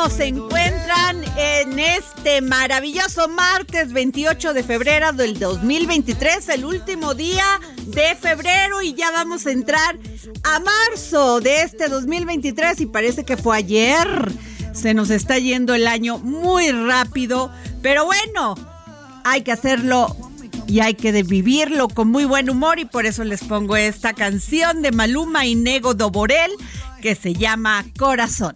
¿cómo se encuentran en este maravilloso martes 28 de febrero del 2023, el último día de febrero y ya vamos a entrar a marzo de este 2023 y parece que fue ayer. Se nos está yendo el año muy rápido, pero bueno, hay que hacerlo y hay que vivirlo con muy buen humor y por eso les pongo esta canción de Maluma y Nego Doborel que se llama Corazón.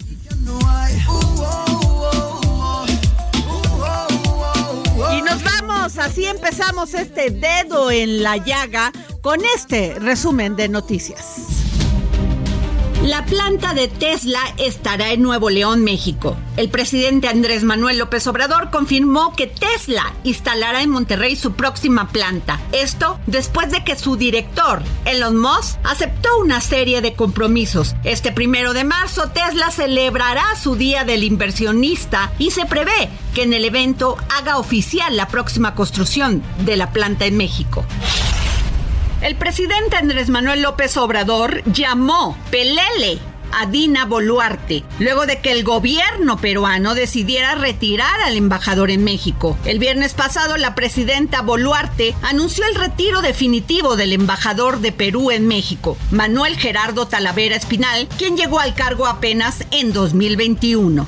Así empezamos este dedo en la llaga con este resumen de noticias. La planta de Tesla estará en Nuevo León, México. El presidente Andrés Manuel López Obrador confirmó que Tesla instalará en Monterrey su próxima planta. Esto después de que su director, Elon Musk, aceptó una serie de compromisos. Este primero de marzo, Tesla celebrará su Día del Inversionista y se prevé que en el evento haga oficial la próxima construcción de la planta en México. El presidente Andrés Manuel López Obrador llamó Pelele a Dina Boluarte, luego de que el gobierno peruano decidiera retirar al embajador en México. El viernes pasado, la presidenta Boluarte anunció el retiro definitivo del embajador de Perú en México, Manuel Gerardo Talavera Espinal, quien llegó al cargo apenas en 2021.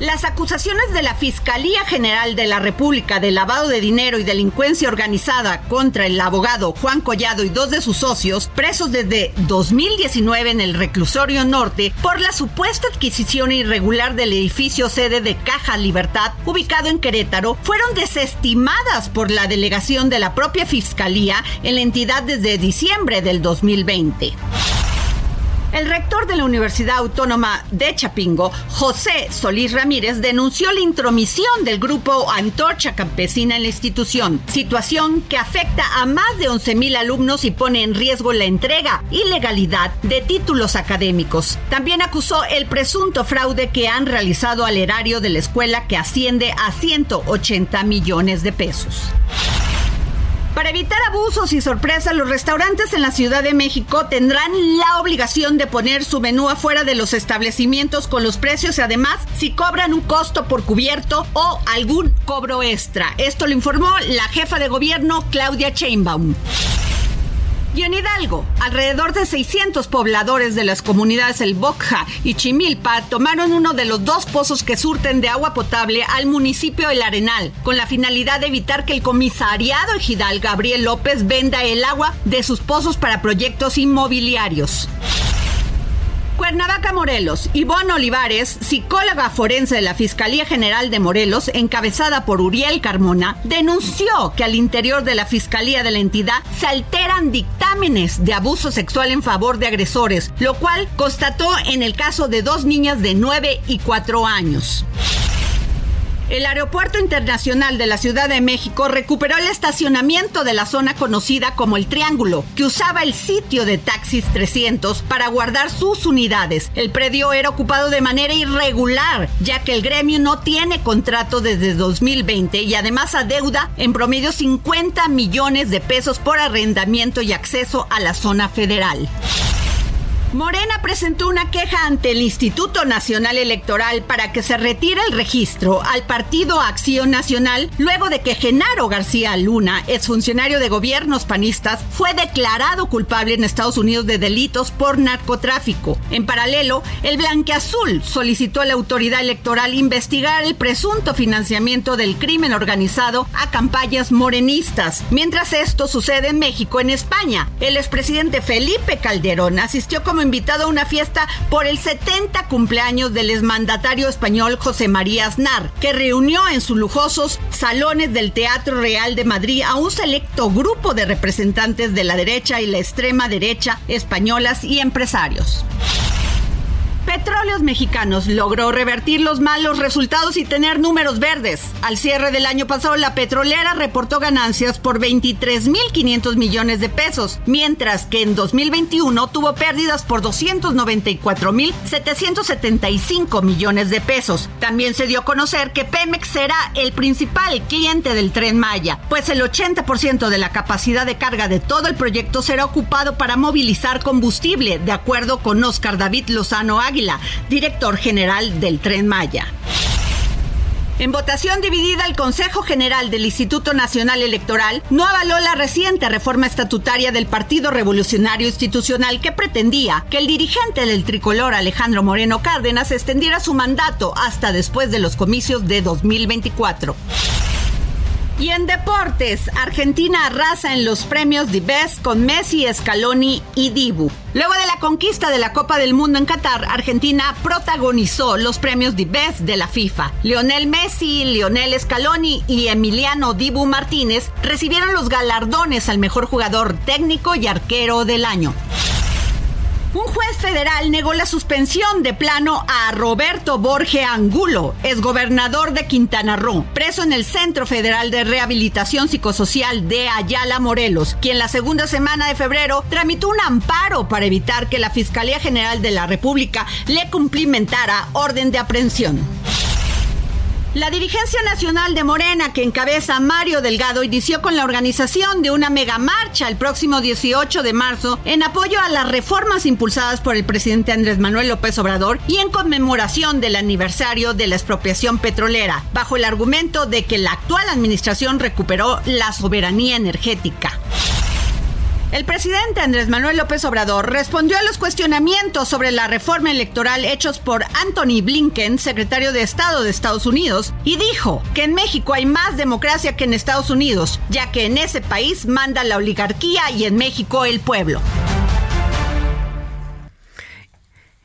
Las acusaciones de la Fiscalía General de la República de lavado de dinero y delincuencia organizada contra el abogado Juan Collado y dos de sus socios, presos desde 2019 en el reclusorio norte por la supuesta adquisición irregular del edificio sede de Caja Libertad, ubicado en Querétaro, fueron desestimadas por la delegación de la propia Fiscalía en la entidad desde diciembre del 2020. El rector de la Universidad Autónoma de Chapingo, José Solís Ramírez, denunció la intromisión del grupo Antorcha Campesina en la institución, situación que afecta a más de 11.000 alumnos y pone en riesgo la entrega y legalidad de títulos académicos. También acusó el presunto fraude que han realizado al erario de la escuela que asciende a 180 millones de pesos. Para evitar abusos y sorpresas, los restaurantes en la Ciudad de México tendrán la obligación de poner su menú afuera de los establecimientos con los precios y además si cobran un costo por cubierto o algún cobro extra. Esto lo informó la jefa de gobierno Claudia Sheinbaum. Y en Hidalgo, alrededor de 600 pobladores de las comunidades El Bocja y Chimilpa tomaron uno de los dos pozos que surten de agua potable al municipio El Arenal, con la finalidad de evitar que el comisariado ejidal Gabriel López venda el agua de sus pozos para proyectos inmobiliarios. Cuernavaca, Morelos, Ivonne Olivares, psicóloga forense de la Fiscalía General de Morelos, encabezada por Uriel Carmona, denunció que al interior de la Fiscalía de la entidad se alteran dictámenes de abuso sexual en favor de agresores, lo cual constató en el caso de dos niñas de 9 y 4 años. El Aeropuerto Internacional de la Ciudad de México recuperó el estacionamiento de la zona conocida como el Triángulo, que usaba el sitio de Taxis 300 para guardar sus unidades. El predio era ocupado de manera irregular, ya que el gremio no tiene contrato desde 2020 y además adeuda en promedio 50 millones de pesos por arrendamiento y acceso a la zona federal. Morena presentó una queja ante el Instituto Nacional Electoral para que se retire el registro al Partido Acción Nacional luego de que Genaro García Luna, exfuncionario de gobiernos panistas, fue declarado culpable en Estados Unidos de delitos por narcotráfico. En paralelo, el Blanqueazul solicitó a la autoridad electoral investigar el presunto financiamiento del crimen organizado a campañas morenistas. Mientras esto sucede en México, en España, el expresidente Felipe Calderón asistió como invitado a una fiesta por el 70 cumpleaños del exmandatario español José María Aznar, que reunió en sus lujosos salones del Teatro Real de Madrid a un selecto grupo de representantes de la derecha y la extrema derecha españolas y empresarios. Petróleos Mexicanos logró revertir los malos resultados y tener números verdes. Al cierre del año pasado, la petrolera reportó ganancias por 23.500 millones de pesos, mientras que en 2021 tuvo pérdidas por 294.775 millones de pesos. También se dio a conocer que Pemex será el principal cliente del tren Maya, pues el 80% de la capacidad de carga de todo el proyecto será ocupado para movilizar combustible, de acuerdo con Oscar David Lozano Águila director general del Tren Maya. En votación dividida, el Consejo General del Instituto Nacional Electoral no avaló la reciente reforma estatutaria del Partido Revolucionario Institucional que pretendía que el dirigente del tricolor Alejandro Moreno Cárdenas extendiera su mandato hasta después de los comicios de 2024. Y en deportes, Argentina arrasa en los premios de con Messi, Scaloni y Dibu. Luego de la conquista de la Copa del Mundo en Qatar, Argentina protagonizó los premios de de la FIFA. Lionel Messi, Lionel Scaloni y Emiliano Dibu Martínez recibieron los galardones al mejor jugador técnico y arquero del año. Un juez federal negó la suspensión de plano a Roberto Borge Angulo, exgobernador de Quintana Roo, preso en el Centro Federal de Rehabilitación Psicosocial de Ayala, Morelos, quien la segunda semana de febrero tramitó un amparo para evitar que la Fiscalía General de la República le cumplimentara orden de aprehensión. La dirigencia nacional de Morena, que encabeza Mario Delgado, inició con la organización de una mega marcha el próximo 18 de marzo en apoyo a las reformas impulsadas por el presidente Andrés Manuel López Obrador y en conmemoración del aniversario de la expropiación petrolera, bajo el argumento de que la actual administración recuperó la soberanía energética. El presidente Andrés Manuel López Obrador respondió a los cuestionamientos sobre la reforma electoral hechos por Anthony Blinken, secretario de Estado de Estados Unidos, y dijo que en México hay más democracia que en Estados Unidos, ya que en ese país manda la oligarquía y en México el pueblo.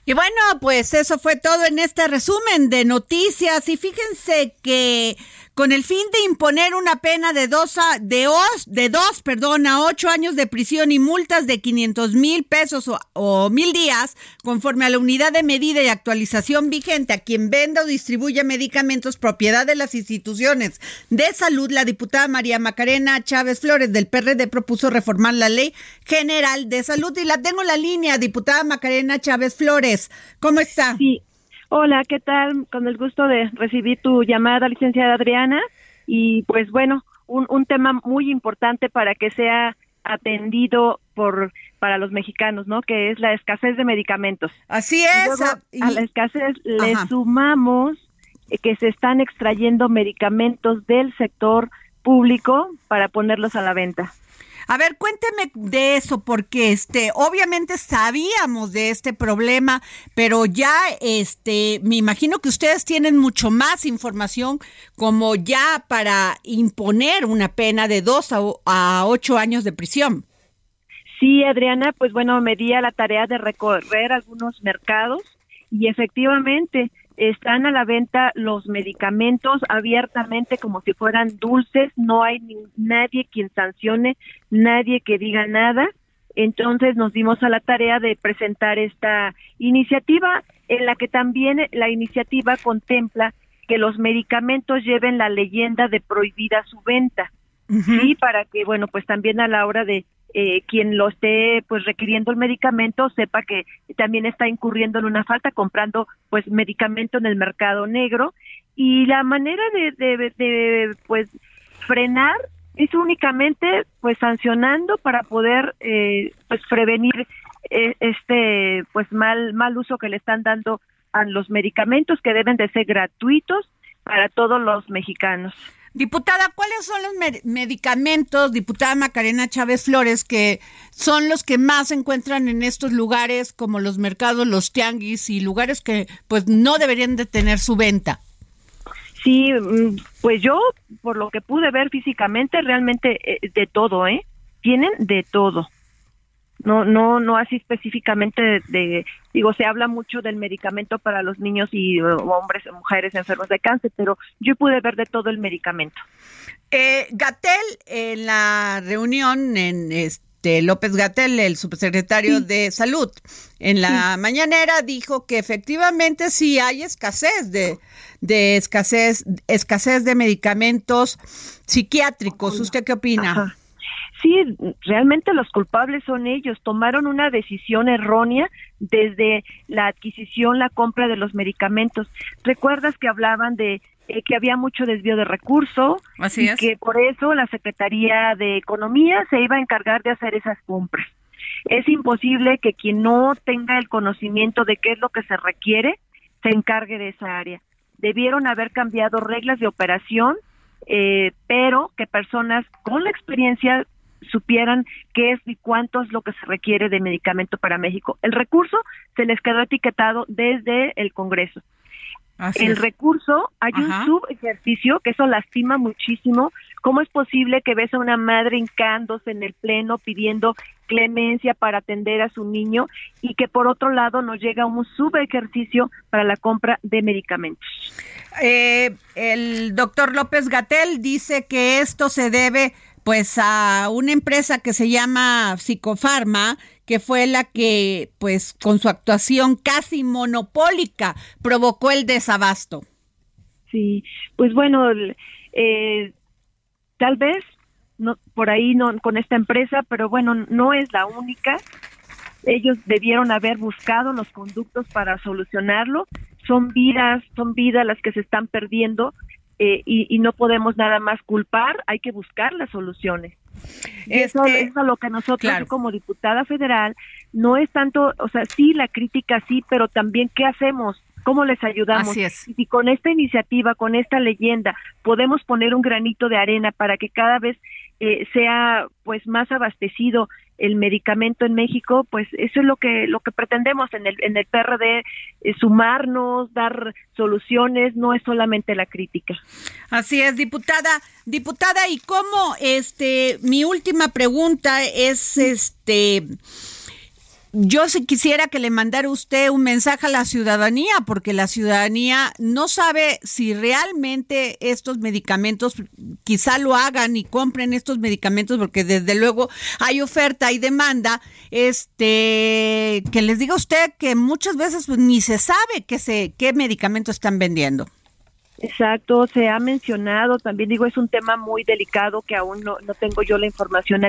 Y bueno, pues eso fue todo en este resumen de noticias. Y fíjense que con el fin de imponer una pena de dos, a, de, os, de dos perdón, a ocho años de prisión y multas de 500 mil pesos o, mil días, conforme a la unidad de medida y actualización vigente a quien venda o distribuya medicamentos propiedad de las instituciones de salud, la diputada María Macarena Chávez Flores del PRD propuso reformar la ley general de salud y la tengo en la línea, diputada Macarena Chávez Flores. ¿Cómo está? Sí. Hola, ¿qué tal? Con el gusto de recibir tu llamada, licenciada Adriana. Y pues bueno, un, un tema muy importante para que sea atendido por para los mexicanos, ¿no? Que es la escasez de medicamentos. Así es. A la escasez le sumamos que se están extrayendo medicamentos del sector público para ponerlos a la venta. A ver, cuénteme de eso, porque este, obviamente sabíamos de este problema, pero ya, este, me imagino que ustedes tienen mucho más información como ya para imponer una pena de dos a, ocho años de prisión. Sí, Adriana, pues bueno, me di a la tarea de recorrer algunos mercados y efectivamente están a la venta los medicamentos abiertamente como si fueran dulces, no hay nadie quien sancione, nadie que diga nada. Entonces nos dimos a la tarea de presentar esta iniciativa en la que también la iniciativa contempla que los medicamentos lleven la leyenda de prohibida su venta. Sí, para que, bueno, pues también a la hora de eh, quien lo esté pues requiriendo el medicamento sepa que también está incurriendo en una falta comprando pues medicamento en el mercado negro y la manera de, de, pues frenar es únicamente pues sancionando para poder eh, pues prevenir eh, este pues mal mal uso que le están dando a los medicamentos que deben de ser gratuitos para todos los mexicanos. Diputada, ¿cuáles son los medicamentos, diputada Macarena Chávez Flores, que son los que más se encuentran en estos lugares como los mercados, los tianguis y lugares que pues no deberían de tener su venta? Sí, mm, pues yo, por lo que pude ver físicamente, realmente eh, de todo, ¿eh? Tienen de todo no no no así específicamente de, digo se habla mucho del medicamento para los niños y hombres mujeres enfermos de cáncer pero yo pude ver de todo el medicamento. Eh, Gatel en la reunión en este López Gatel el subsecretario de salud en la mañanera dijo que efectivamente sí hay escasez de de escasez escasez de medicamentos psiquiátricos. Usted qué opina sí, realmente los culpables son ellos. Tomaron una decisión errónea desde la adquisición, la compra de los medicamentos. ¿Recuerdas que hablaban de eh, que había mucho desvío de recursos Así y que por eso la Secretaría de Economía se iba a encargar de hacer esas compras? Es imposible que quien no tenga el conocimiento de qué es lo que se requiere se encargue de esa área. Debieron haber cambiado reglas de operación eh, pero que personas con la experiencia supieran qué es y cuánto es lo que se requiere de medicamento para México. El recurso se les quedó etiquetado desde el Congreso. el recurso, hay un subejercicio que eso lastima muchísimo. ¿Cómo es posible que ves a una madre hincándose en el pleno pidiendo clemencia para atender a su niño y que por otro lado nos llega un subejercicio para la compra de medicamentos? Eh, el doctor López Gatel dice que esto se debe pues a una empresa que se llama Psicofarma, que fue la que pues con su actuación casi monopólica provocó el desabasto. Sí, pues bueno, eh, tal vez no por ahí no con esta empresa, pero bueno, no es la única. Ellos debieron haber buscado los conductos para solucionarlo. Son vidas, son vidas las que se están perdiendo eh, y, no podemos nada más culpar, hay que buscar las soluciones. eso este, es lo que nosotros como diputada federal no es tanto, o sea, sí la crítica sí, pero también qué hacemos, cómo les ayudamos. Y con esta iniciativa, con esta leyenda, podemos poner un granito de arena para que cada vez eh, sea pues más abastecido el medicamento en México, pues eso es lo que lo que pretendemos en el en el PRD eh, sumarnos, dar soluciones, no es solamente la crítica. Así es, diputada, diputada, y cómo este mi última pregunta es este yo si quisiera que le mandara usted un mensaje a la ciudadanía, porque la ciudadanía no sabe si realmente estos medicamentos, quizá lo hagan y compren estos medicamentos, porque desde luego hay oferta y demanda, este, que les diga usted que muchas veces pues, ni se sabe qué, se, qué medicamentos están vendiendo. Exacto, se ha mencionado, también digo, es un tema muy delicado que aún no, no tengo yo la información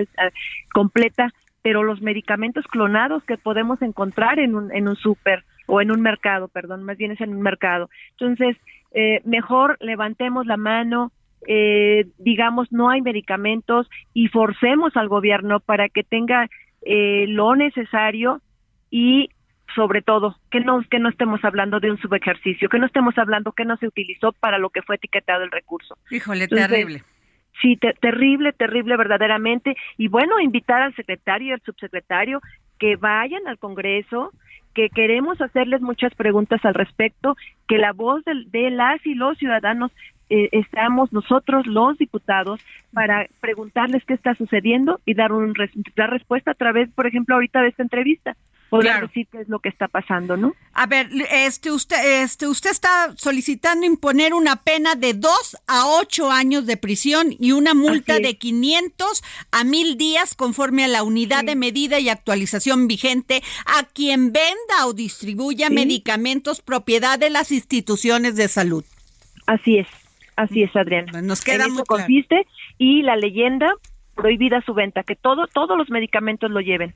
completa, pero los medicamentos clonados que podemos encontrar en un, en un súper o en un mercado, perdón, más bien es en un mercado. Entonces, eh, mejor levantemos la mano, eh, digamos, no hay medicamentos y forcemos al gobierno para que tenga eh, lo necesario y sobre todo que no que no estemos hablando de un subejercicio, que no estemos hablando que no se utilizó para lo que fue etiquetado el recurso. Híjole, terrible. Sí, terrible, terrible verdaderamente. Y bueno, invitar al secretario y al subsecretario que vayan al Congreso, que queremos hacerles muchas preguntas al respecto, que la voz de, las y los ciudadanos eh, estamos nosotros los diputados para preguntarles qué está sucediendo y dar un dar respuesta a través, por ejemplo, ahorita de esta entrevista podría decir qué es lo que está pasando, ¿no? A ver, este usted, este usted está solicitando imponer una pena de dos a ocho años de prisión y una multa de 500 a mil días conforme a la unidad de medida y actualización vigente a quien venda o distribuya medicamentos propiedad de las instituciones de salud. Así es, así es, Adrián. Pues nos queda muy consiste y la leyenda prohibida su venta, que todo, todos los medicamentos lo lleven.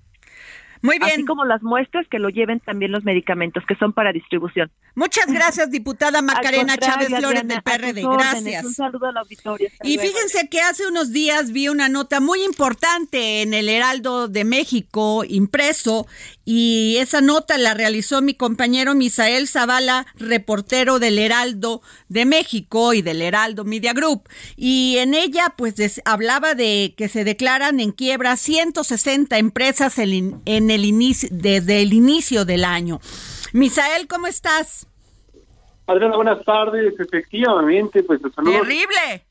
Muy bien. Así como las muestras que lo lleven también los medicamentos que son para distribución. Muchas gracias, diputada Macarena Chávez Flores del PRD. Gracias. Un saludo. Y fíjense que hace unos días vi una nota muy importante en el Heraldo de México impreso y esa nota la realizó mi compañero Misael Zavala, reportero del Heraldo de México y del Heraldo Media Group. Y en ella pues hablaba de que se declaran en quiebra 160 empresas en, en el inicio, desde el inicio del año. Misael, ¿cómo estás? Adriana, buenas tardes. Efectivamente, pues Terrible.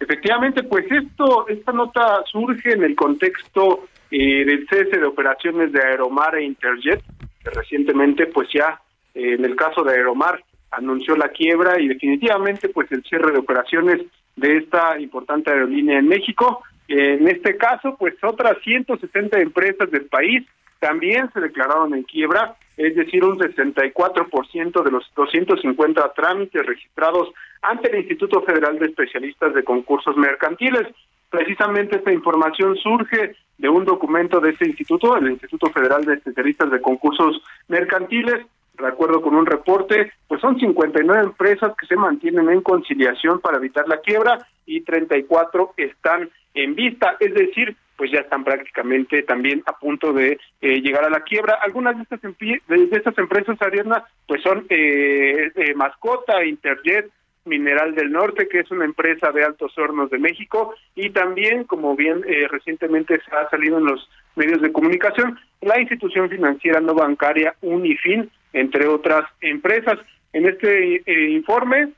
Efectivamente, pues esto, esta nota surge en el contexto eh, del cese de operaciones de Aeromar e Interjet, que recientemente, pues ya eh, en el caso de Aeromar anunció la quiebra y definitivamente, pues el cierre de operaciones de esta importante aerolínea en México. En este caso, pues otras 160 empresas del país también se declararon en quiebra, es decir, un 64% de los 250 trámites registrados ante el Instituto Federal de Especialistas de Concursos Mercantiles. Precisamente esta información surge de un documento de este instituto, el Instituto Federal de Especialistas de Concursos Mercantiles, de acuerdo con un reporte, pues son 59 empresas que se mantienen en conciliación para evitar la quiebra y 34 están en vista, es decir, pues ya están prácticamente también a punto de eh, llegar a la quiebra. Algunas de estas, de estas empresas, Ariadna, pues son eh, eh, Mascota, Interjet, Mineral del Norte, que es una empresa de altos hornos de México, y también, como bien eh, recientemente se ha salido en los medios de comunicación, la institución financiera no bancaria Unifin, entre otras empresas. En este informe,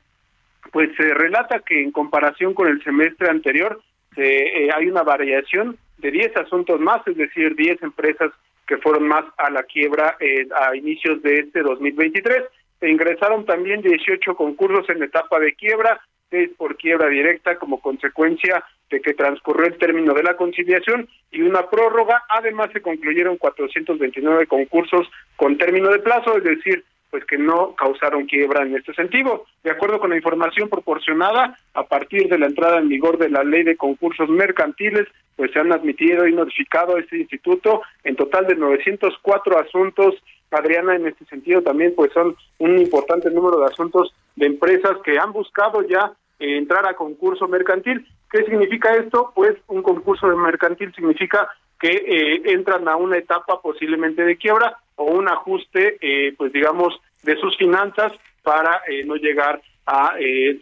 pues se relata que en comparación con el semestre anterior, eh, hay una variación de 10 asuntos más, es decir, 10 empresas que fueron más a la quiebra a inicios de este 2023 se ingresaron también 18 concursos en etapa de quiebra, seis por quiebra directa como consecuencia de que transcurrió el término de la conciliación y una prórroga. Además, se concluyeron 429 concursos con término de plazo, es decir, pues que no causaron quiebra en este sentido. De acuerdo con la información proporcionada, a partir de la entrada en vigor de la ley de concursos mercantiles, pues se han admitido y notificado a este instituto en total de 904 asuntos Adriana, en este sentido también pues son un importante número de asuntos de empresas que han buscado ya eh, entrar a concurso mercantil. ¿Qué significa esto? Pues un concurso mercantil significa que eh, entran a una etapa posiblemente de quiebra o un ajuste, eh, pues digamos, de sus finanzas para no llegar a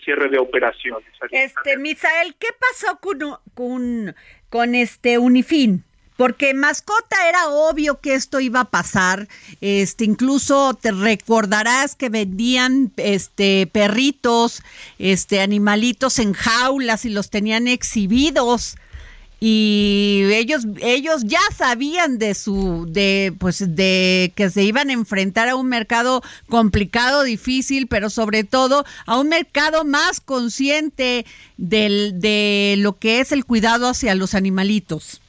cierre de operaciones. Este, Misael, ¿qué pasó con, con, con este Unifin? porque mascota era obvio que esto iba a pasar. Este, incluso te recordarás que vendían este perritos, este animalitos en jaulas y los tenían exhibidos. Y ellos ellos ya sabían de su de pues de que se iban a enfrentar a un mercado complicado, difícil, pero sobre todo a un mercado más consciente del de lo que es el cuidado hacia los animalitos.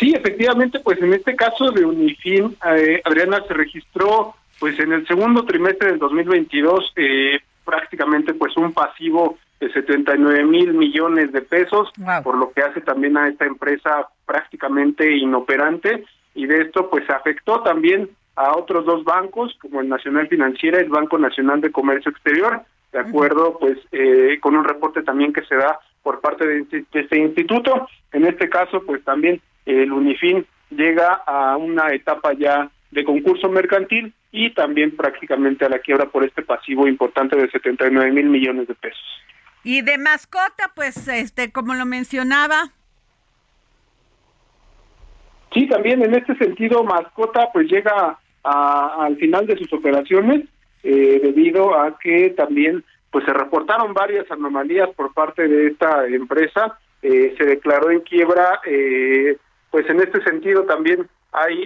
Sí, efectivamente, pues en este caso de Unifin, eh, Adriana se registró pues en el segundo trimestre del 2022 eh, prácticamente pues un pasivo de 79 mil millones de pesos, por lo que hace también a esta empresa prácticamente inoperante y de esto pues afectó también a otros dos bancos como el Nacional Financiera y el Banco Nacional de Comercio Exterior, de acuerdo pues eh, con un reporte también que se da por parte de este instituto. En este caso pues también el UNIFIN llega a una etapa ya de concurso mercantil y también prácticamente a la quiebra por este pasivo importante de 79 mil millones de pesos. Y de mascota, pues, este, como lo mencionaba. Sí, también en este sentido, Mascota pues llega al final de sus operaciones eh, debido a que también pues se reportaron varias anomalías por parte de esta empresa, eh, se declaró en quiebra, eh, pues en este sentido también hay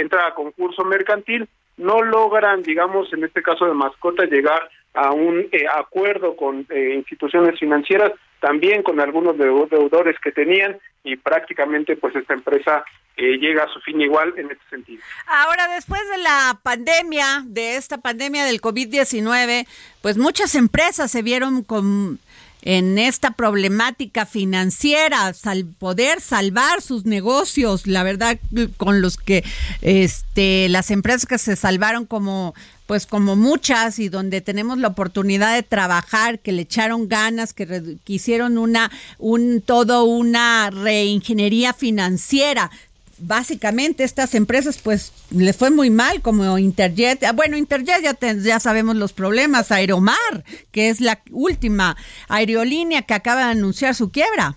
entra a concurso mercantil, no logran, digamos, en este caso de mascota, llegar a un acuerdo con instituciones financieras, también con algunos deudores que tenían y prácticamente pues esta empresa eh, llega a su fin igual en este sentido. Ahora, después de la pandemia, de esta pandemia del COVID-19, pues muchas empresas se vieron con en esta problemática financiera, al poder salvar sus negocios, la verdad con los que este las empresas que se salvaron como pues como muchas y donde tenemos la oportunidad de trabajar, que le echaron ganas, que, que hicieron una un todo una reingeniería financiera básicamente estas empresas pues les fue muy mal como Interjet. Ah, bueno, Interjet ya, ya sabemos los problemas. Aeromar, que es la última aerolínea que acaba de anunciar su quiebra.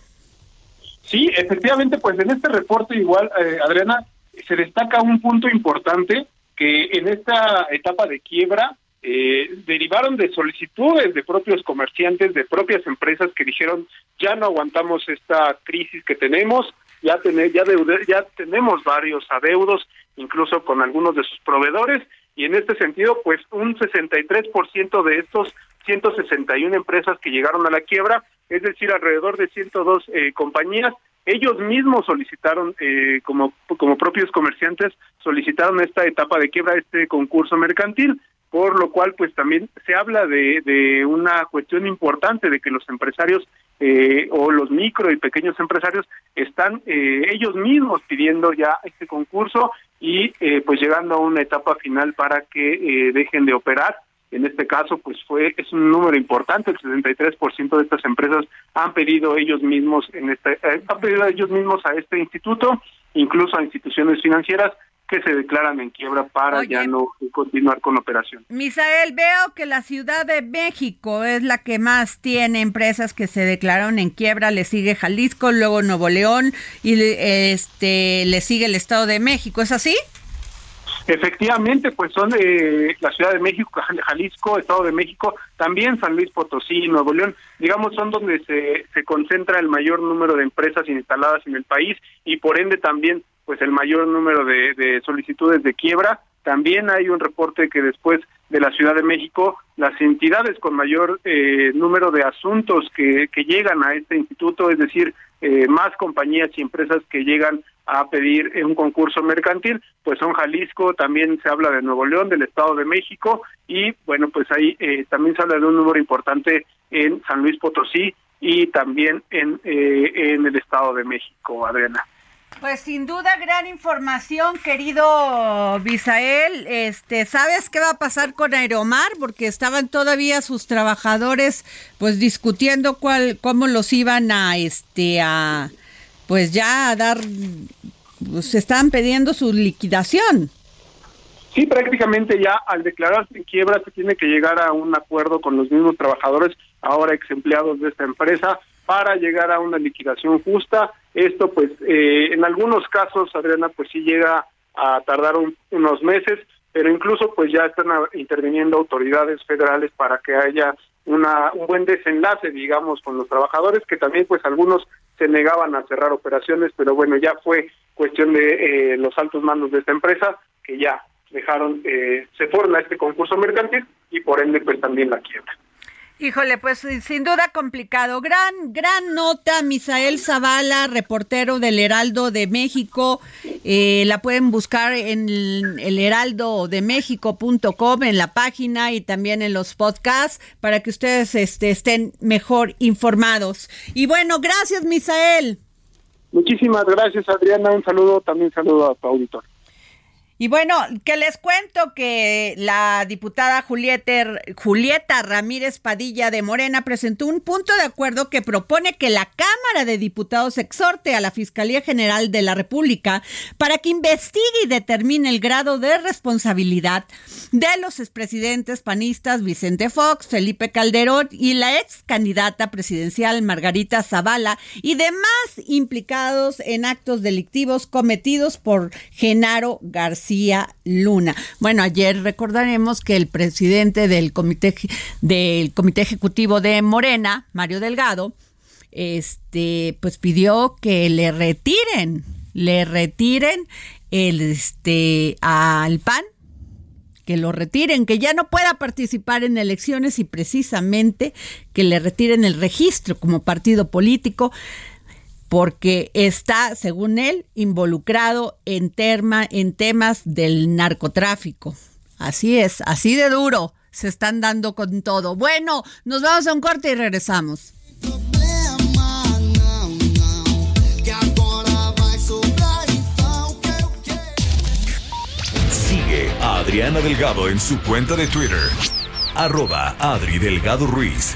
Sí, efectivamente, pues en este reporte igual, eh, Adriana, se destaca un punto importante que en esta etapa de quiebra eh, derivaron de solicitudes de propios comerciantes, de propias empresas que dijeron ya no aguantamos esta crisis que tenemos, ya, ya, ya tenemos varios adeudos, incluso con algunos de sus proveedores, y en este sentido, pues un 63% de estos 161 empresas que llegaron a la quiebra, es decir, alrededor de 102 eh, compañías, ellos mismos solicitaron, eh, como, como propios comerciantes, solicitaron esta etapa de quiebra, este concurso mercantil, por lo cual pues también se habla de, de una cuestión importante de que los empresarios eh, o los micro y pequeños empresarios están eh, ellos mismos pidiendo ya este concurso y eh, pues llegando a una etapa final para que dejen de operar. En este caso, pues fue es un número importante, el 63% de estas empresas han pedido ellos mismos en este han pedido ellos mismos a este instituto, incluso a instituciones financieras que se declaran en quiebra para ya no continuar con la operación. Misael, veo que la Ciudad de México es la que más tiene empresas que se declararon en quiebra, le sigue Jalisco, luego Nuevo León y este le sigue el Estado de México, ¿es así? Efectivamente, pues son eh, la Ciudad de México, Jalisco, Estado de México, también San Luis Potosí, Nuevo León, digamos, son donde se, concentra el mayor número de empresas instaladas en el país y por ende también pues el mayor número de, solicitudes de quiebra. También hay un reporte que después de la Ciudad de México, las entidades con mayor eh, número de asuntos que, que llegan a este instituto, es decir, eh, más compañías y empresas que llegan a pedir un concurso mercantil, pues son Jalisco, también se habla de Nuevo León, del Estado de México y bueno, pues ahí eh, también se habla de un número importante en San Luis Potosí y también en, en el Estado de México, Adriana. Pues sin duda gran información, querido Bisael. Este, ¿sabes qué va a pasar con Aeromar? Porque estaban todavía sus trabajadores pues discutiendo cuál cómo los iban a este a pues ya a dar pues estaban pidiendo su liquidación. Sí, prácticamente ya al declararse en quiebra se tiene que llegar a un acuerdo con los mismos trabajadores, ahora ex empleados de esta empresa, para llegar a una liquidación justa. Esto, pues, eh, en algunos casos, Adriana, pues sí llega a tardar unos meses, pero incluso pues ya están interviniendo autoridades federales para que haya una, un buen desenlace, digamos, con los trabajadores, que también pues algunos se negaban a cerrar operaciones, pero bueno, ya fue cuestión de eh, los altos mandos de esta empresa que ya dejaron, eh, se fueron a este concurso mercantil y por ende pues también la quiebra. Híjole, pues sin duda complicado. Gran, gran nota, Misael Zavala, reportero del Heraldo de México. Eh, la pueden buscar en el heraldodemexico.com, en la página y también en los podcasts para que ustedes este, estén mejor informados. Y bueno, gracias, Misael. Muchísimas gracias, Adriana. Un saludo, también saludo a tu auditor. Y bueno, que les cuento que la diputada Julieta, Ramírez Padilla de Morena presentó un punto de acuerdo que propone que la Cámara de Diputados exhorte a la Fiscalía General de la República para que investigue y determine el grado de responsabilidad de los expresidentes panistas Vicente Fox, Felipe Calderón y la ex candidata presidencial Margarita Zavala y demás implicados en actos delictivos cometidos por Genaro García. Luna. Bueno, ayer recordaremos que el presidente del comité del comité ejecutivo de Morena, Mario Delgado, este, pues pidió que le retiren, le retiren el este al PAN que lo retiren, que ya no pueda participar en elecciones y precisamente que le retiren el registro como partido político porque está, según él, involucrado en, en temas del narcotráfico. Así es, así de duro se están dando con todo. Bueno, nos vamos a un corte y regresamos. Sigue a Adriana Delgado en su cuenta de Twitter, arroba Adri Delgado Ruiz.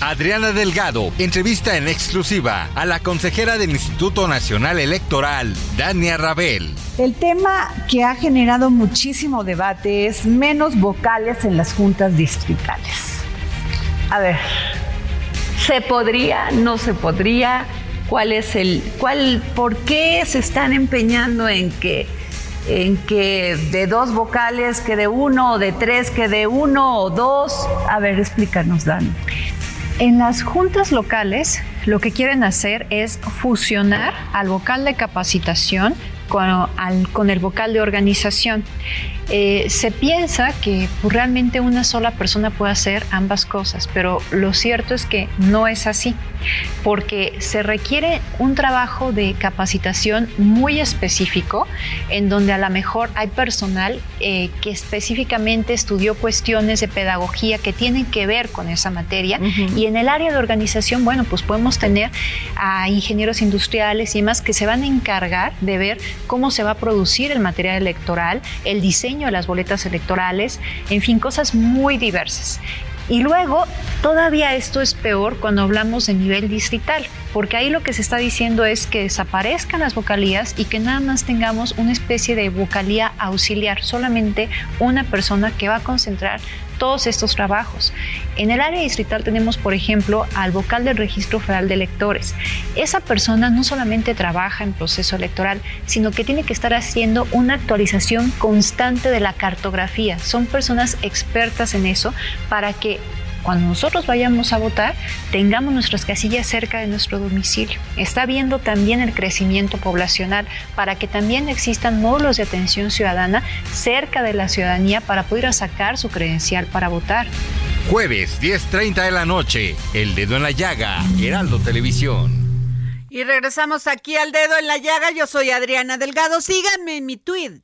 Adriana Delgado entrevista en exclusiva a la consejera del Instituto Nacional Electoral, Dania Rabel. El tema que ha generado muchísimo debate es menos vocales en las juntas distritales. A ver, ¿se podría? ¿No se podría? ¿Cuál es el cuál por qué se están empeñando en que en que de dos vocales que de uno o de tres que de uno o dos? A ver, explícanos, Dan. En las juntas locales lo que quieren hacer es fusionar al vocal de capacitación con, el vocal de organización. Eh, se piensa que pues, realmente una sola persona puede hacer ambas cosas, pero lo cierto es que no es así, porque se requiere un trabajo de capacitación muy específico, en donde a lo mejor hay personal eh, que específicamente estudió cuestiones de pedagogía que tienen que ver con esa materia, y en el área de organización, bueno, pues podemos tener a ingenieros industriales y demás que se van a encargar de ver cómo se va a producir el material electoral, el de las boletas electorales, en fin, cosas muy diversas. Y luego, todavía esto es peor cuando hablamos de nivel distrital, porque ahí lo que se está diciendo es que desaparezcan las vocalías y que nada más tengamos una especie de vocalía auxiliar, solamente una persona que va a concentrar todos estos trabajos. En el área distrital tenemos, por ejemplo, al vocal del Registro Federal de Electores. Esa persona no solamente trabaja en proceso electoral, sino que tiene que estar haciendo una actualización constante de la cartografía. Son personas expertas en eso para que cuando nosotros vayamos a votar, tengamos nuestras casillas cerca de nuestro domicilio. Está viendo también el crecimiento poblacional para que también existan módulos de atención ciudadana cerca de la ciudadanía para poder sacar su credencial para votar. Jueves 10.30 de la noche, El Dedo en la Llaga, Heraldo Televisión. Y regresamos aquí al dedo en la llaga. Yo soy Adriana Delgado. Síganme en mi tweet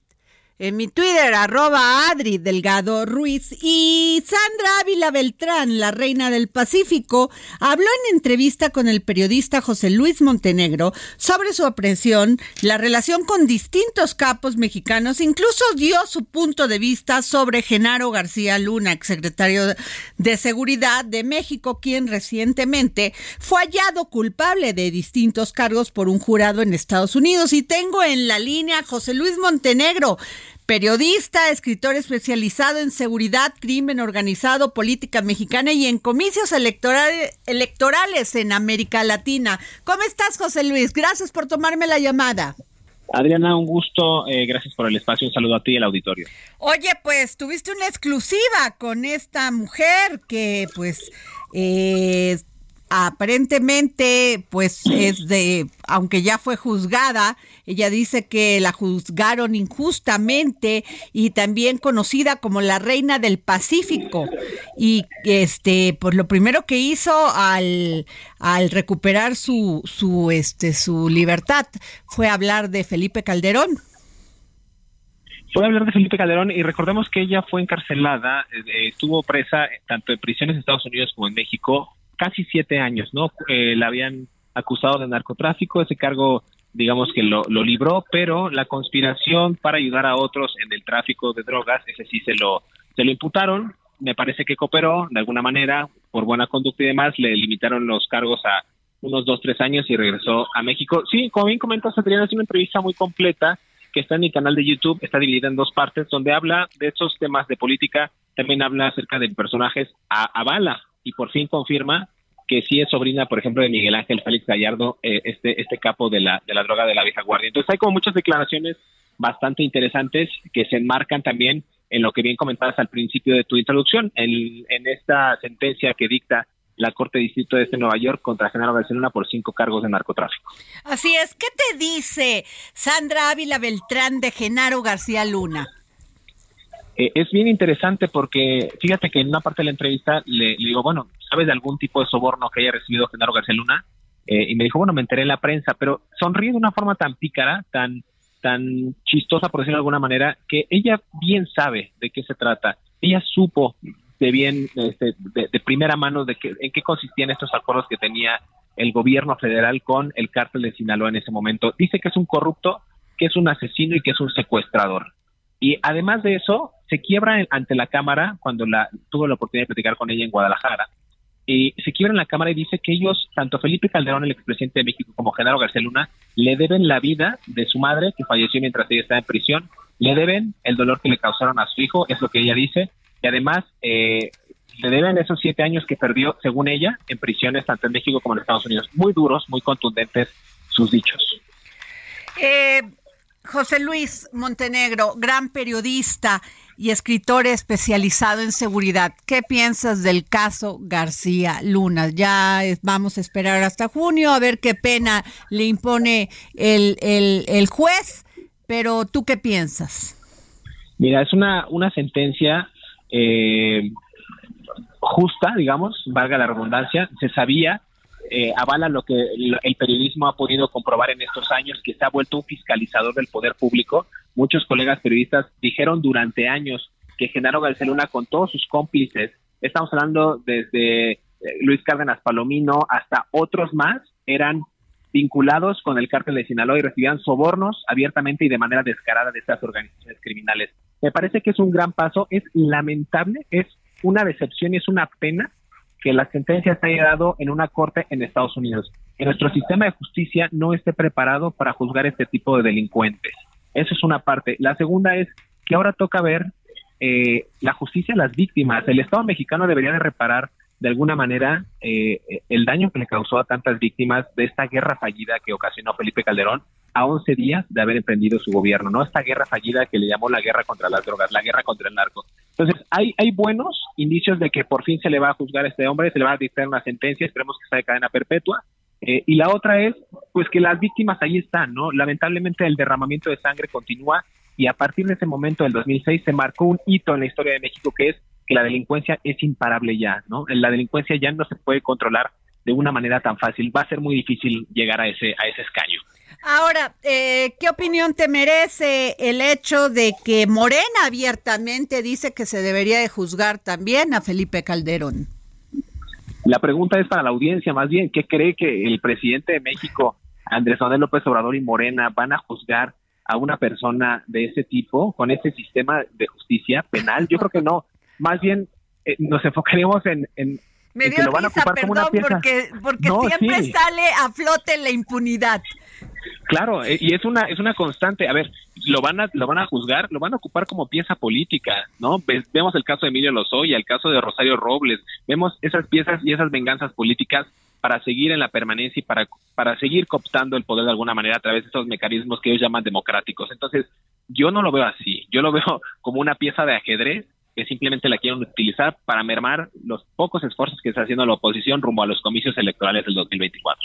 en mi Twitter, arroba Adri Delgado Ruiz. Y Sandra Ávila Beltrán, la reina del Pacífico, habló en entrevista con el periodista José Luis Montenegro sobre su aprehensión, la relación con distintos capos mexicanos, incluso dio su punto de vista sobre Genaro García Luna, exsecretario de Seguridad de México, quien recientemente fue hallado culpable de distintos cargos por un jurado en Estados Unidos. Y tengo en la línea a José Luis Montenegro periodista, escritor especializado en seguridad, crimen organizado, política mexicana y en comicios electorales, electorales en América Latina. ¿Cómo estás, José Luis? Gracias por tomarme la llamada. Adriana, un gusto, eh, gracias por el espacio, un saludo a ti y al auditorio. Oye, pues tuviste una exclusiva con esta mujer que pues eh, aparentemente pues es de, aunque ya fue juzgada, ella dice que la juzgaron injustamente y también conocida como la reina del Pacífico. Y este, pues lo primero que hizo al, al recuperar su, su, este, su libertad fue hablar de Felipe Calderón. Fue hablar de Felipe Calderón y recordemos que ella fue encarcelada, eh, estuvo presa tanto en prisiones en Estados Unidos como en México casi siete años, ¿no? Eh, la habían acusado de narcotráfico, ese cargo digamos que lo, lo libró, pero la conspiración para ayudar a otros en el tráfico de drogas, ese sí se lo, se lo imputaron, me parece que cooperó de alguna manera, por buena conducta y demás, le limitaron los cargos a unos dos, tres años y regresó a México. Sí, como bien comentas, Adriana, es una entrevista muy completa que está en mi canal de YouTube, está dividida en dos partes, donde habla de esos temas de política, también habla acerca de personajes a, a bala, y por fin confirma que sí es sobrina, por ejemplo, de Miguel Ángel Félix Gallardo, eh, este, este capo de la, de la droga de la vieja guardia. Entonces hay como muchas declaraciones bastante interesantes que se enmarcan también en lo que bien comentabas al principio de tu introducción, en, esta sentencia que dicta la Corte Distrito de este Nueva York contra Genaro García Luna por cinco cargos de narcotráfico. Así es, ¿qué te dice Sandra Ávila Beltrán de Genaro García Luna? Eh, es bien interesante porque fíjate que en una parte de la entrevista le, digo, bueno, ¿sabes de algún tipo de soborno que haya recibido Genaro García Luna? Eh, y me dijo, bueno, me enteré en la prensa, pero sonríe de una forma tan pícara, tan, tan chistosa, por decirlo de alguna manera, que ella bien sabe de qué se trata. Ella supo de bien, este, de, primera mano, de que, en qué consistían estos acuerdos que tenía el gobierno federal con el cártel de Sinaloa en ese momento. Dice que es un corrupto, que es un asesino y que es un secuestrador. Y además de eso, se quiebra ante la Cámara cuando la, tuvo la oportunidad de platicar con ella en Guadalajara. Y se quiebra en la Cámara y dice que ellos, tanto Felipe Calderón, el expresidente de México, como Genaro García Luna, le deben la vida de su madre, que falleció mientras ella estaba en prisión, le deben el dolor que le causaron a su hijo, es lo que ella dice, y además eh, le deben esos siete años que perdió, según ella, en prisiones tanto en México como en Estados Unidos. Muy duros, muy contundentes sus dichos. Eh, José Luis Montenegro, gran periodista y escritor especializado en seguridad. ¿Qué piensas del caso García Luna? Ya vamos a esperar hasta junio a ver qué pena le impone el, el, juez, pero ¿tú qué piensas? Mira, es una, una sentencia eh, justa, digamos, valga la redundancia. Se sabía eh, avala lo que el periodismo ha podido comprobar en estos años, que se ha vuelto un fiscalizador del poder público. Muchos colegas periodistas dijeron durante años que Genaro García Luna con todos sus cómplices, estamos hablando desde eh, Luis Cárdenas Palomino hasta otros más, eran vinculados con el cártel de Sinaloa y recibían sobornos abiertamente y de manera descarada de estas organizaciones criminales. Me parece que es un gran paso, es lamentable, es una decepción y es una pena que la sentencia se haya dado en una corte en Estados Unidos. Que nuestro sistema de justicia no esté preparado para juzgar este tipo de delincuentes. Eso es una parte. La segunda es que ahora toca ver eh, la justicia a las víctimas. El Estado mexicano debería de reparar de alguna manera eh, el daño que le causó a tantas víctimas de esta guerra fallida que ocasionó Felipe Calderón a 11 días de haber emprendido su gobierno, ¿no? Esta guerra fallida que le llamó la guerra contra las drogas, la guerra contra el narco. Entonces, hay, hay buenos indicios de que por fin se le va a juzgar a este hombre, se le va a dictar una sentencia, esperemos que sea de cadena perpetua. Eh, y la otra es, pues que las víctimas ahí están, ¿no? Lamentablemente el derramamiento de sangre continúa y a partir de ese momento del 2006 se marcó un hito en la historia de México que es que la delincuencia es imparable ya, ¿no? La delincuencia ya no se puede controlar de una manera tan fácil. Va a ser muy difícil llegar a ese a ese escaño. Ahora, eh, ¿qué opinión te merece el hecho de que Morena abiertamente dice que se debería de juzgar también a Felipe Calderón? La pregunta es para la audiencia, más bien, ¿qué cree que el presidente de México, Andrés Manuel López Obrador y Morena, van a juzgar a una persona de ese tipo con ese sistema de justicia penal? Yo creo que no más bien eh, nos enfocaremos en, en, me dio risa, perdón, porque, porque siempre sale a flote la impunidad. Claro, eh, y es una es una constante. A ver, lo van a lo van a juzgar, lo van a ocupar como pieza política, ¿no? vemos el caso de Emilio Lozoya, el caso de Rosario Robles, vemos esas piezas y esas venganzas políticas para seguir en la permanencia y para para seguir cooptando el poder de alguna manera a través de esos mecanismos que ellos llaman democráticos. Entonces, yo no lo veo así. Yo lo veo como una pieza de ajedrez que simplemente la quieren utilizar para mermar los pocos esfuerzos que está haciendo la oposición rumbo a los comicios electorales del 2024.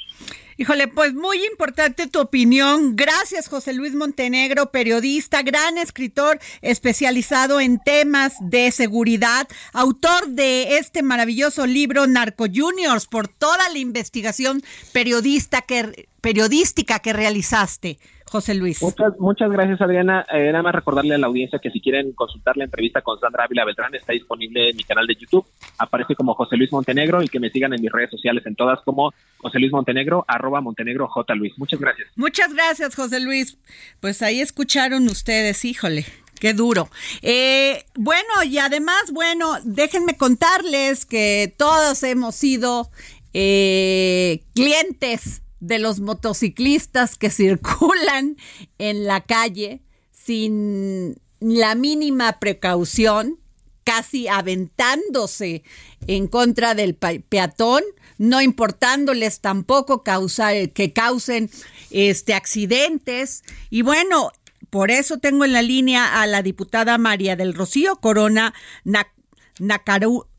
Híjole, pues muy importante tu opinión. Gracias, José Luis Montenegro, periodista, gran escritor especializado en temas de seguridad, autor de este maravilloso libro Narco Juniors, por toda la investigación periodista que, periodística que realizaste. José Luis. Muchas, muchas gracias, Adriana. Eh, nada más recordarle a la audiencia que si quieren consultar la entrevista con Sandra Ávila Beltrán, está disponible en mi canal de YouTube. Aparece como José Luis Montenegro y que me sigan en mis redes sociales en todas como José Luis Montenegro, arroba Montenegro J. Luis. Muchas gracias. Muchas gracias, José Luis. Pues ahí escucharon ustedes, híjole. Qué duro. Eh, bueno, y además, bueno, déjenme contarles que todos hemos sido eh, clientes de los motociclistas que circulan en la calle sin la mínima precaución, casi aventándose en contra del peatón, no importándoles tampoco que causen este accidentes. Y bueno, por eso tengo en la línea a la diputada María del Rocío Corona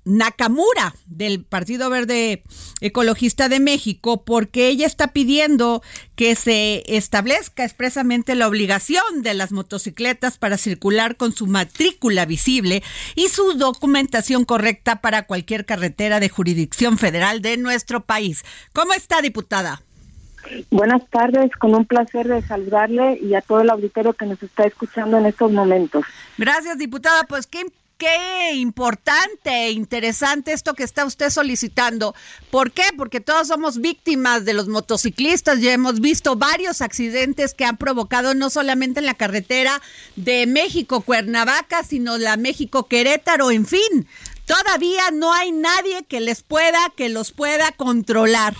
Nakamura del Partido Verde Ecologista de México porque ella está pidiendo que se establezca expresamente la obligación de las motocicletas para circular con su matrícula visible y su documentación correcta para cualquier carretera de jurisdicción federal de nuestro país. ¿Cómo está, diputada? Buenas tardes, con un placer de saludarle y a todo el auditorio que nos está escuchando en estos momentos. Gracias, diputada. Pues qué qué importante e interesante esto que está usted solicitando. ¿Por qué? Porque todos somos víctimas de los motociclistas. Ya hemos visto varios accidentes que han provocado no solamente en la carretera de México-Cuernavaca, sino la México-Querétaro, en fin. Todavía no hay nadie que les pueda, que los pueda controlar.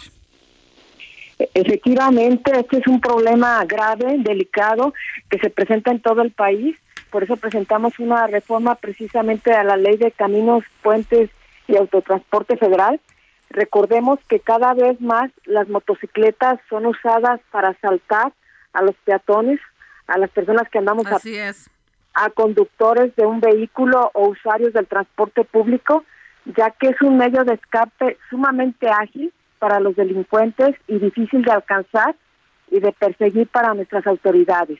Efectivamente, este es un problema grave, delicado, que se presenta en todo el país por eso presentamos una reforma precisamente a la ley de caminos, puentes y autotransporte federal. Recordemos que cada vez más las motocicletas son usadas para asaltar a los peatones, a las personas que andamos a, a conductores de un vehículo o usuarios del transporte público, ya que es un medio de escape sumamente ágil para los delincuentes y difícil de alcanzar y de perseguir para nuestras autoridades.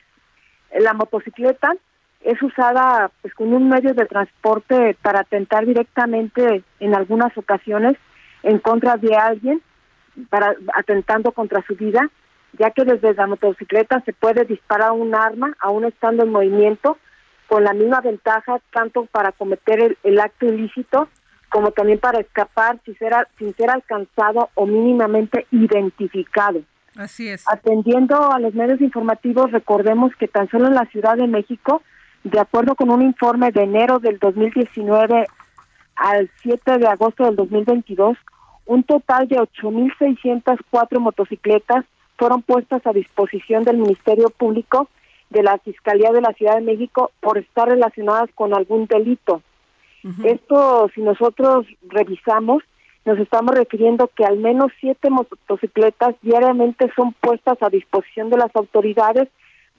La motocicleta es usada pues como un medio de transporte para atentar directamente en algunas ocasiones en contra de alguien para atentando contra su vida ya que desde la motocicleta se puede disparar un arma aún estando en movimiento con la misma ventaja tanto para cometer el, acto ilícito como también para escapar sin ser, sin ser alcanzado o mínimamente identificado. Así es. Atendiendo a los medios informativos, recordemos que tan solo en la Ciudad de México de acuerdo con un informe de enero del 2019 al 7 de agosto del 2022, un total de 8.604 motocicletas fueron puestas a disposición del Ministerio Público de la Fiscalía de la Ciudad de México por estar relacionadas con algún delito. Esto, si nosotros revisamos, nos estamos refiriendo que al menos siete motocicletas diariamente son puestas a disposición de las autoridades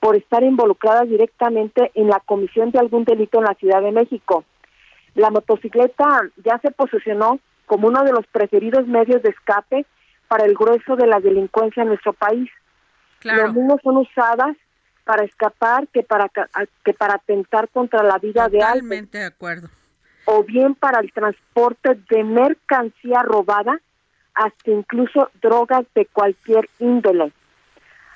por estar involucradas directamente en la comisión de algún delito en la Ciudad de México. La motocicleta ya se posicionó como uno de los preferidos medios de escape para el grueso de la delincuencia en nuestro país. Claro. Los mismos son usadas para escapar que para que para atentar contra la vida de alguien. Totalmente de acuerdo. O bien para el transporte de mercancía robada, hasta incluso drogas de cualquier índole.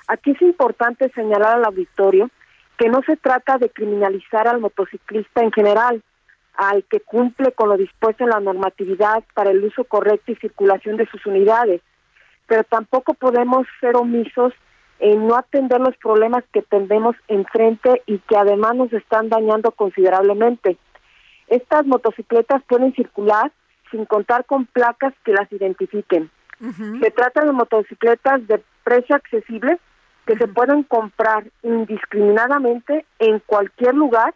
Aquí es importante señalar al auditorio que no se trata de criminalizar al motociclista en general, al que cumple con lo dispuesto en la normatividad para el uso correcto y circulación de sus unidades, pero tampoco podemos ser omisos en no atender los problemas que tendemos enfrente y que además nos están dañando considerablemente. Estas motocicletas pueden circular sin contar con placas que las identifiquen. Se trata de motocicletas de precio accesible que se pueden comprar indiscriminadamente en cualquier lugar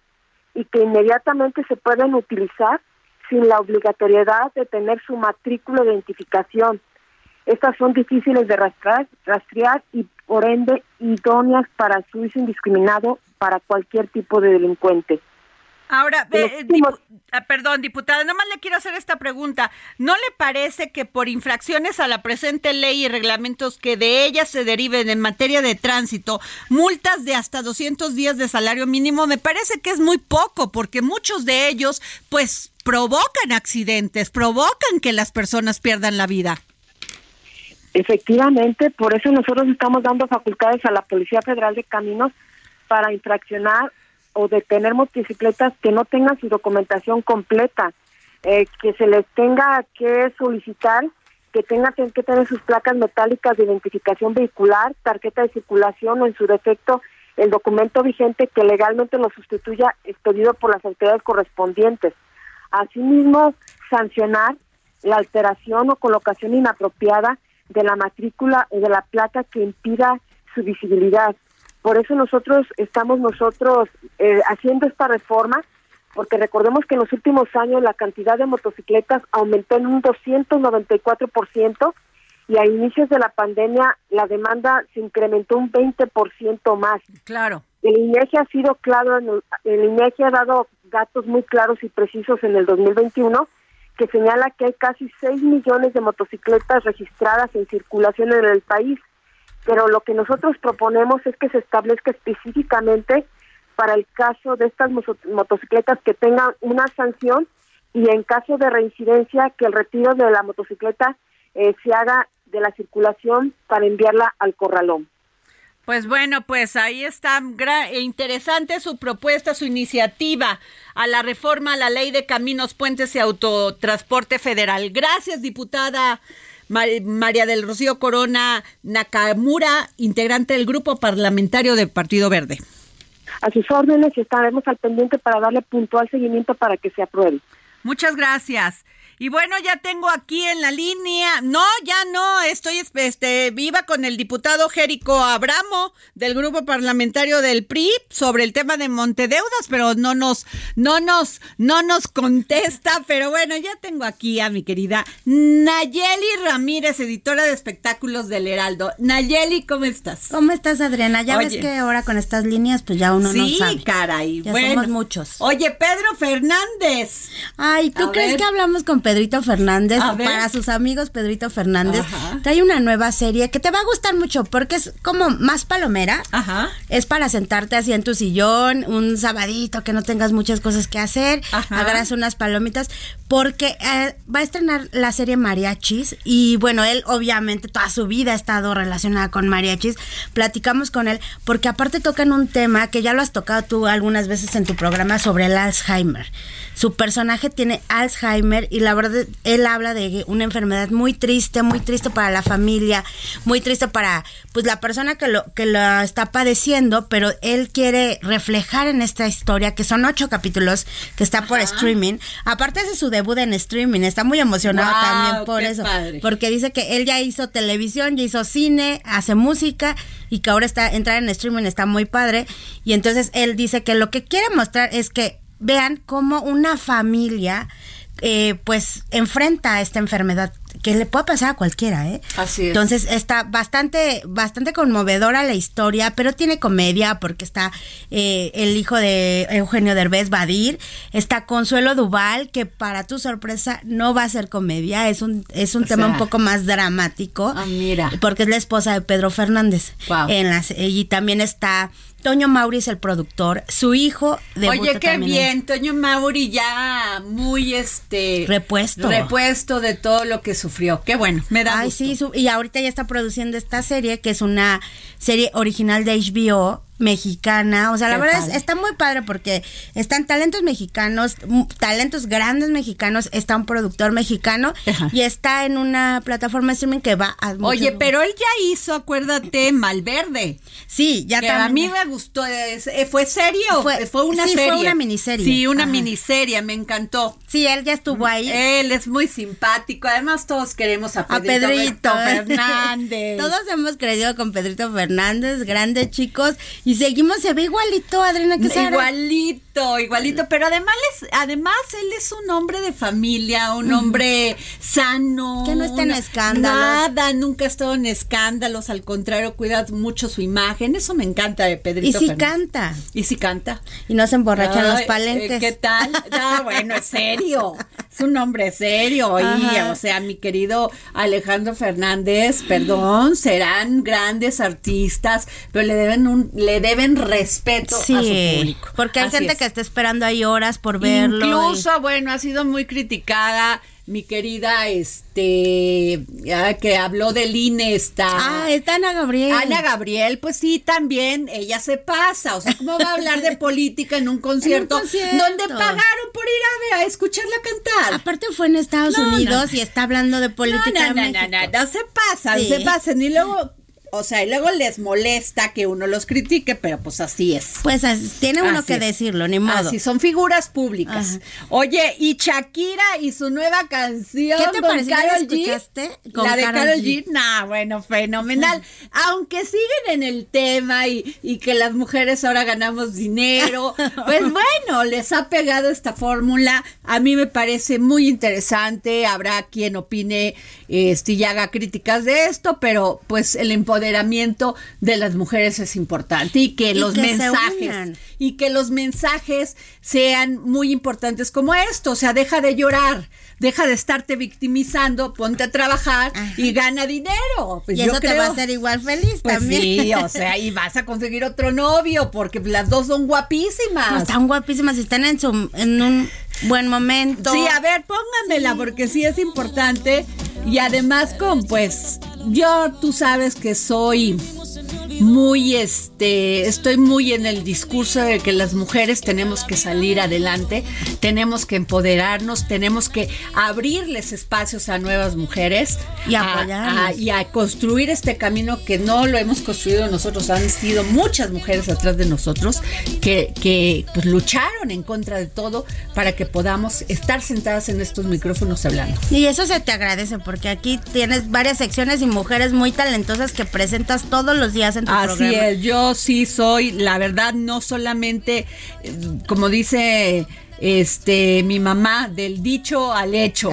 y que inmediatamente se pueden utilizar sin la obligatoriedad de tener su matrícula de identificación. Estas son difíciles de rastrear, y por ende idóneas para su uso indiscriminado para cualquier tipo de delincuente. Ahora, eh, ah, perdón, diputada, nomás le quiero hacer esta pregunta. ¿No le parece que por infracciones a la presente ley y reglamentos que de ellas se deriven en materia de tránsito, multas de hasta 200 días de salario mínimo, me parece que es muy poco, porque muchos de ellos, pues, provocan accidentes, provocan que las personas pierdan la vida? Efectivamente, por eso nosotros estamos dando facultades a la Policía Federal de Caminos para infraccionar o detener motocicletas que no tengan su documentación completa, eh, que se les tenga que solicitar que tengan que tener sus placas metálicas de identificación vehicular, tarjeta de circulación o en su defecto el documento vigente que legalmente lo sustituya expedido por las autoridades correspondientes. Asimismo, sancionar la alteración o colocación inapropiada de la matrícula o de la placa que impida su visibilidad. Por eso nosotros estamos nosotros eh, haciendo esta reforma, porque recordemos que en los últimos años la cantidad de motocicletas aumentó en un 294% y a inicios de la pandemia la demanda se incrementó un 20% más. Claro. El INEGI ha sido claro, el INEGI ha dado datos muy claros y precisos en el 2021 que señala que hay casi 6 millones de motocicletas registradas en circulación en el país, pero lo que nosotros proponemos es que se establezca específicamente para el caso de estas motocicletas que tengan una sanción y en caso de reincidencia que el retiro de la motocicleta eh, se haga de la circulación para enviarla al corralón. Pues bueno, pues ahí está interesante su propuesta, su iniciativa a la reforma a la ley de caminos, puentes y autotransporte federal. Gracias, diputada María del Rocío Corona Nakamura, integrante del grupo parlamentario del Partido Verde. A sus órdenes y estaremos al pendiente para darle puntual seguimiento para que se apruebe. Muchas gracias. Y bueno, ya tengo aquí en la línea. No, ya no, estoy este viva con el diputado Jérico Abramo del grupo parlamentario del PRI sobre el tema de Montedeudas, pero no nos no nos no nos contesta, pero bueno, ya tengo aquí a mi querida Nayeli Ramírez, editora de espectáculos del Heraldo. Nayeli, ¿cómo estás? ¿Cómo estás, Adriana? Ya ves que ahora con estas líneas pues ya uno no sabe. Sí, caray. Ya bueno. somos muchos. Oye, Pedro Fernández. Ay, ¿tú crees que hablamos con Pedrito Fernández, para sus amigos Pedrito Fernández, trae una nueva serie que te va a gustar mucho porque es como más palomera. Ajá. Es para sentarte así en tu sillón, un sabadito que no tengas muchas cosas que hacer, agarras unas palomitas, porque eh, va a estrenar la serie Mariachis y bueno, él obviamente toda su vida ha estado relacionada con mariachis. Platicamos con él porque aparte tocan un tema que ya lo has tocado tú algunas veces en tu programa sobre el Alzheimer. Su personaje tiene Alzheimer y la verdad él habla de una enfermedad muy triste, muy triste para la familia, muy triste para pues la persona que lo que lo está padeciendo, pero él quiere reflejar en esta historia que son ocho capítulos que está por streaming. Aparte de su debut en streaming, está muy emocionado también por eso, porque dice que él ya hizo televisión, ya hizo cine, hace música y que ahora está entrar en streaming está muy padre. Y entonces él dice que lo que quiere mostrar es que vean cómo una familia eh, pues enfrenta esta enfermedad que le puede pasar a cualquiera, ¿eh? Así es. Entonces está bastante, bastante conmovedora la historia, pero tiene comedia porque está eh, el hijo de Eugenio Derbez, Badir, está Consuelo Duval, que para tu sorpresa no va a ser comedia, es un, es un O tema sea. un poco más dramático. Ah, mira. Porque es la esposa de Pedro Fernández. Wow. En las, y también está Toño Maurice, el productor, su hijo de Oye, qué bien, Toño Mauri ya muy este Repuesto. repuesto de todo lo que sufrió. Qué bueno, me da Ay, gusto. sí, su- y ahorita ya está produciendo esta serie, que es una serie original de HBO mexicana. O sea, la Qué verdad es, está muy padre porque están talentos mexicanos, talentos grandes mexicanos, está un productor mexicano y está en una plataforma de streaming que va a... Oye, pero él ya hizo, acuérdate, Malverde. Sí, ya que a mí me gustó. eh, ¿Fue serio? Fue- Fue, una sí, fue serie. una miniserie. Sí, una Ajá. miniserie, me encantó. Sí, él ya estuvo ahí. Él es muy simpático. Además, todos queremos a a Pedrito, Pedrito Fernández. Todos hemos crecido con Pedrito Fernández, grandes chicos, y seguimos, se ve igualito, Adriana, que. Igualito, igualito, pero además, es- además él es un hombre de familia, un hombre sano. Que no está en escándalos. Nada, nunca ha estado en escándalos, al contrario, cuida mucho su imagen. Eso me encanta de Pedrito Y sí Fernández. canta. Y sí canta. Y no se emborracha en los Ay, palenques. eh, ¿Qué tal? Ah, bueno, es serio. Es un hombre serio. Y, Ajá. o sea, mi querido Alejandro Fernández, perdón, serán grandes artistas, pero le deben un, le deben respeto a su Sí, público. porque hay Así gente es. que está esperando ahí horas por verlo. Incluso, bueno, ha sido muy criticada mi querida, este, ya que habló del INE, está. Ah, está Ana Gabriel. Ana Gabriel, pues sí, también, ella se pasa. O sea, ¿cómo va a hablar de política en un concierto, concierto. donde pagaron por ir a, escucharla cantar? Aparte fue en Estados No, Unidos no. y está hablando de política no, no, no, no, no, no, se pasan, Sí. se pasan. Y luego, o sea, y luego les molesta que uno los critique, pero pues así es. Pues así- tiene uno Así que es. decirlo, ni modo. Así son figuras públicas. Oye, y Shakira y su nueva canción ¿Qué te con pareció? ¿Ya la Karol G. escuchaste? Con la de Karol Karol G. G. Nah, bueno, fenomenal. Aunque siguen en el tema y, y que las mujeres ahora ganamos dinero, pues bueno, les ha pegado esta fórmula. A mí me parece muy interesante. Habrá quien opine este, y haga críticas de esto, pero pues el empoderamiento de las mujeres es importante y que Y los que mensajes y que los mensajes sean muy importantes como esto, o sea, deja de llorar, deja de estarte victimizando, ponte a trabajar y gana dinero. Pues y yo eso te creo- va a hacer igual feliz pues también. sí, o sea, y vas a conseguir otro novio porque las dos son guapísimas. No, están guapísimas, están en su en un buen momento. Sí, a ver, pónganmela porque sí es importante y además con pues yo tú sabes que soy muy este estoy muy en el discurso de que las mujeres tenemos que salir adelante, tenemos que empoderarnos, tenemos que abrirles espacios a nuevas mujeres Y a- a- y a construir este camino que no lo hemos construido nosotros, han sido muchas mujeres atrás de nosotros que, que pues, lucharon en contra de todo para que podamos estar sentadas en estos micrófonos hablando. Y eso se te agradece porque aquí tienes varias secciones y mujeres muy talentosas que presentas todos los días en tu Así programa. es, yo sí soy, la verdad, no solamente, eh, como dice este mi mamá, del dicho al hecho,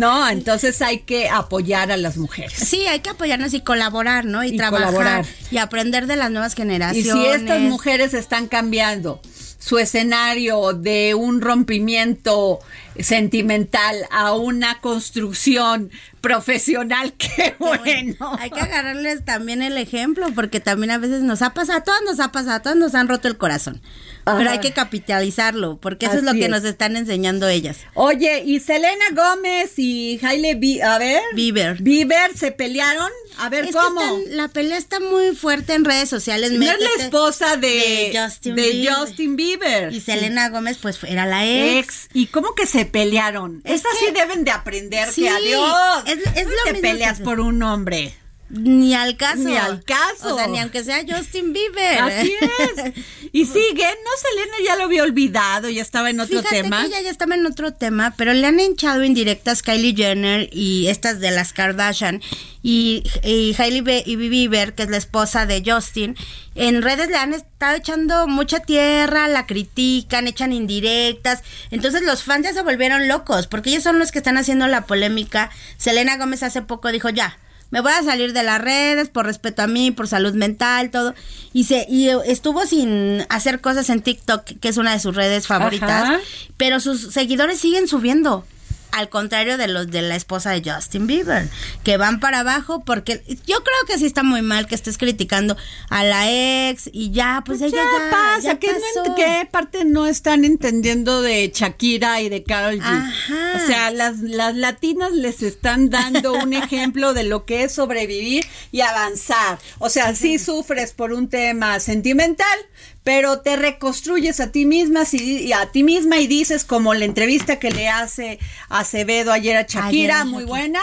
¿no? Entonces hay que apoyar a las mujeres. Sí, hay que apoyarnos y colaborar, ¿no? Y, Y trabajar colaborar. y aprender de las nuevas Y generaciones. si estas mujeres están cambiando su escenario de un rompimiento sentimental a una construcción profesional, qué bueno. Hay que agarrarles también el ejemplo, porque también a veces nos ha pasado, a todas nos ha pasado, a todas nos han roto el corazón. Pero hay que capitalizarlo, porque eso es lo que es. nos están enseñando ellas. Oye, y Selena Gómez y Hailey Bi- a ver, Bieber. Bieber se pelearon. A ver Es cómo. están- la pelea está muy fuerte en redes sociales. no es la esposa de, de Justin de Bieber. Justin Bieber. Y Selena Gómez, pues era la ex. ex. ¿Y cómo que se pelearon? Es Esas que- sí deben de aprender Sí, que adiós. es- es lo te mismo peleas que- por un hombre. Ni al caso. Ni al caso. O sea, ni aunque sea Justin Bieber. Así es. Y sigue, no, Selena ya lo había olvidado, ya estaba en otro Fíjate tema. Que ella ya estaba en otro tema, pero le han hinchado indirectas Kylie Jenner y estas de las Kardashian y, y Hailey y Bieber, que es la esposa de Justin. En redes le han estado echando mucha tierra, la critican, echan indirectas. Entonces los fans ya se volvieron locos, porque ellos son los que están haciendo la polémica. Selena Gómez hace poco dijo ya. Me voy a salir de las redes por respeto a mí, por salud mental, todo. Y se y estuvo sin hacer cosas en TikTok, que es una de sus redes favoritas, Ajá. pero sus seguidores siguen subiendo. Al contrario de los de la esposa de Justin Bieber, que van para abajo porque yo creo que sí está muy mal que estés criticando a la ex y ya, pues, ella ya, ya pasa, ya ¿qué, pasó. parte no están entendiendo de Shakira y de Carol G? Ajá. O sea, las, las latinas les están dando un ejemplo de lo que es sobrevivir y avanzar. O sea, sí sufres por un tema sentimental, pero te reconstruyes a ti misma y a ti misma y dices como la entrevista que le hace Acevedo ayer a Shakira, Ayer a muy buena.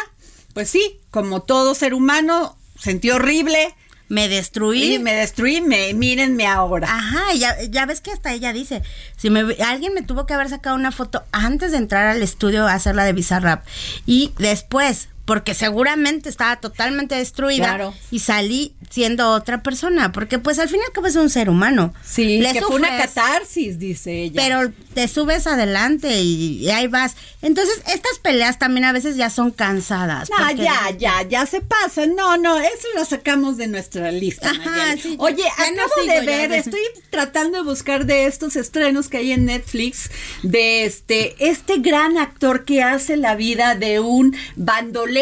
Pues sí, como todo ser humano, sentí horrible. Me destruí. Y me destruí, me, mírenme ahora. Ajá, ya ves que hasta ella dice, si me, alguien me tuvo que haber sacado una foto antes de entrar al estudio a hacer la de Bizarrap y después, porque seguramente estaba totalmente destruida Claro. y salí siendo otra persona, porque pues al fin y al cabo es un ser humano. Sí, Le que fue una catarsis, dice ella. Pero te subes adelante y, y ahí vas. Entonces, estas peleas también a veces ya son cansadas. No, porque- ya, ya, ya se pasa. No, no, eso lo sacamos de nuestra lista. Ajá, sí, Oye, no acabo sigo, de ver, no. estoy tratando de buscar de estos estrenos que hay en Netflix de este este gran actor que hace la vida de un bandolero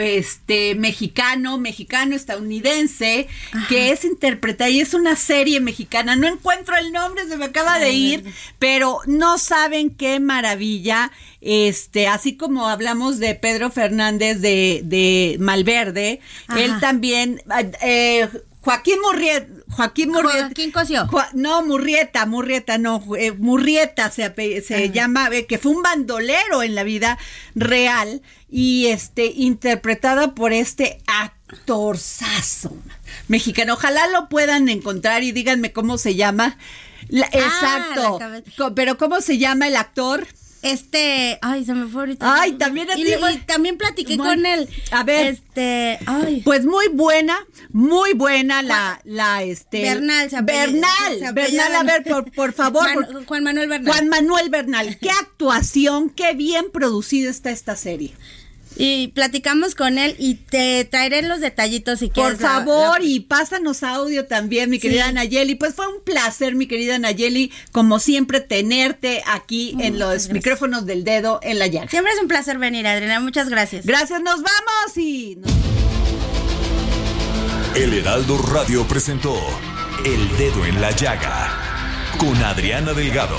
este mexicano, mexicano estadounidense que es interpretada y es una serie mexicana. No encuentro el nombre, se me acaba de ir, pero no saben qué maravilla. Este, así como hablamos de Pedro Fernández de, de Malverde, Ajá. él también, eh, Joaquín Murrieta, Joaquín Murrieta. Joaquín Cosío. Ju- no, Murrieta, Murrieta, no, eh, Murrieta se, se llama, eh, que fue un bandolero en la vida real y este, interpretada por este actorzazo mexicano. Ojalá lo puedan encontrar y díganme cómo se llama. La- Ah, exacto. la Pero ¿cómo se llama el actor? Este, ay, se me fue ahorita. Ay, también a y, ti, bueno. y también platiqué con él. a ver. Este, ay. Pues muy buena, muy buena la, la, este. Bernal se apellida- Bernal, se Bernal, a ver, por, por favor. Por- Juan Manuel Bernal. Juan Manuel Bernal, qué actuación, qué bien producida está esta serie. Y platicamos con él y te traeré los detallitos si Por quieres. la- favor, la- y pásanos audio también, mi querida Sí. Nayeli. Pues fue un placer, mi querida Nayeli, como siempre, tenerte aquí en los gracias. micrófonos del dedo en la llaga. Siempre es un placer venir, Adriana. Muchas gracias. Gracias, nos vamos y. nos- El Heraldo Radio presentó El Dedo en la Llaga con Adriana Delgado.